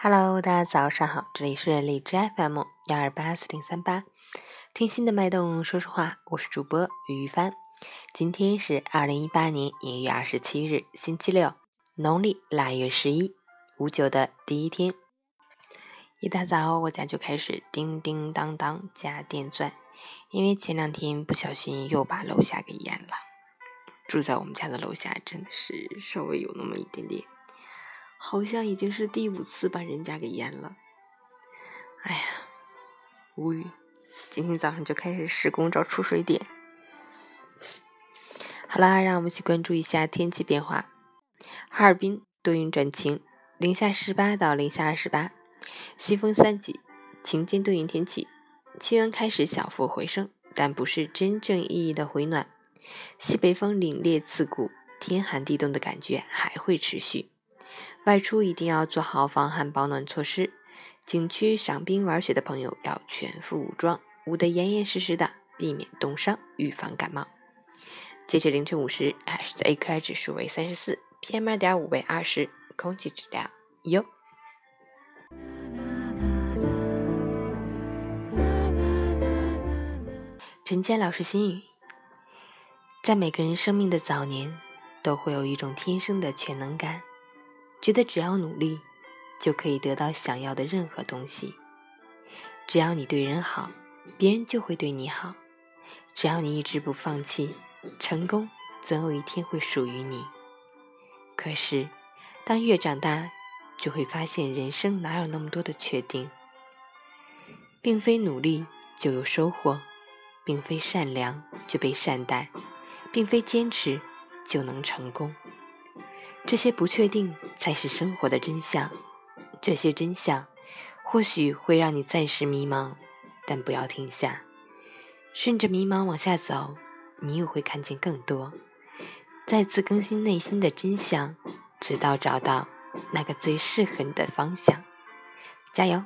Hello，大家早上好，这里是荔枝 FM 幺二八四零三八，听心的脉动，说实话，我是主播于一帆。今天是二零一八年一月二十七日，星期六，农历腊月十一，五九的第一天。一大早，我家就开始叮叮当当加电钻，因为前两天不小心又把楼下给淹了。住在我们家的楼下真的是稍微有那么一点点，好像已经是第五次把人家给淹了。哎呀，无语！今天早上就开始施工找出水点。好啦，让我们一起关注一下天气变化。哈尔滨多云转晴，零下十八到零下二十八。西风三级，晴间多云天气，气温开始小幅回升，但不是真正意义的回暖。西北风凛冽刺骨，天寒地冻的感觉还会持续。外出一定要做好防寒保暖措施。景区赏冰玩雪的朋友要全副武装，捂得严严实实的，避免冻伤，预防感冒。截至凌晨五时，海市的 AQI 指数为三十四，PM 二点五为二十，空气质量优。陈坚老师心语：在每个人生命的早年，都会有一种天生的全能感，觉得只要努力，就可以得到想要的任何东西。只要你对人好，别人就会对你好；只要你一直不放弃，成功总有一天会属于你。可是，当越长大，就会发现人生哪有那么多的确定，并非努力就有收获。并非善良就被善待，并非坚持就能成功。这些不确定才是生活的真相。这些真相或许会让你暂时迷茫，但不要停下。顺着迷茫往下走，你又会看见更多。再次更新内心的真相，直到找到那个最适合你的方向。加油！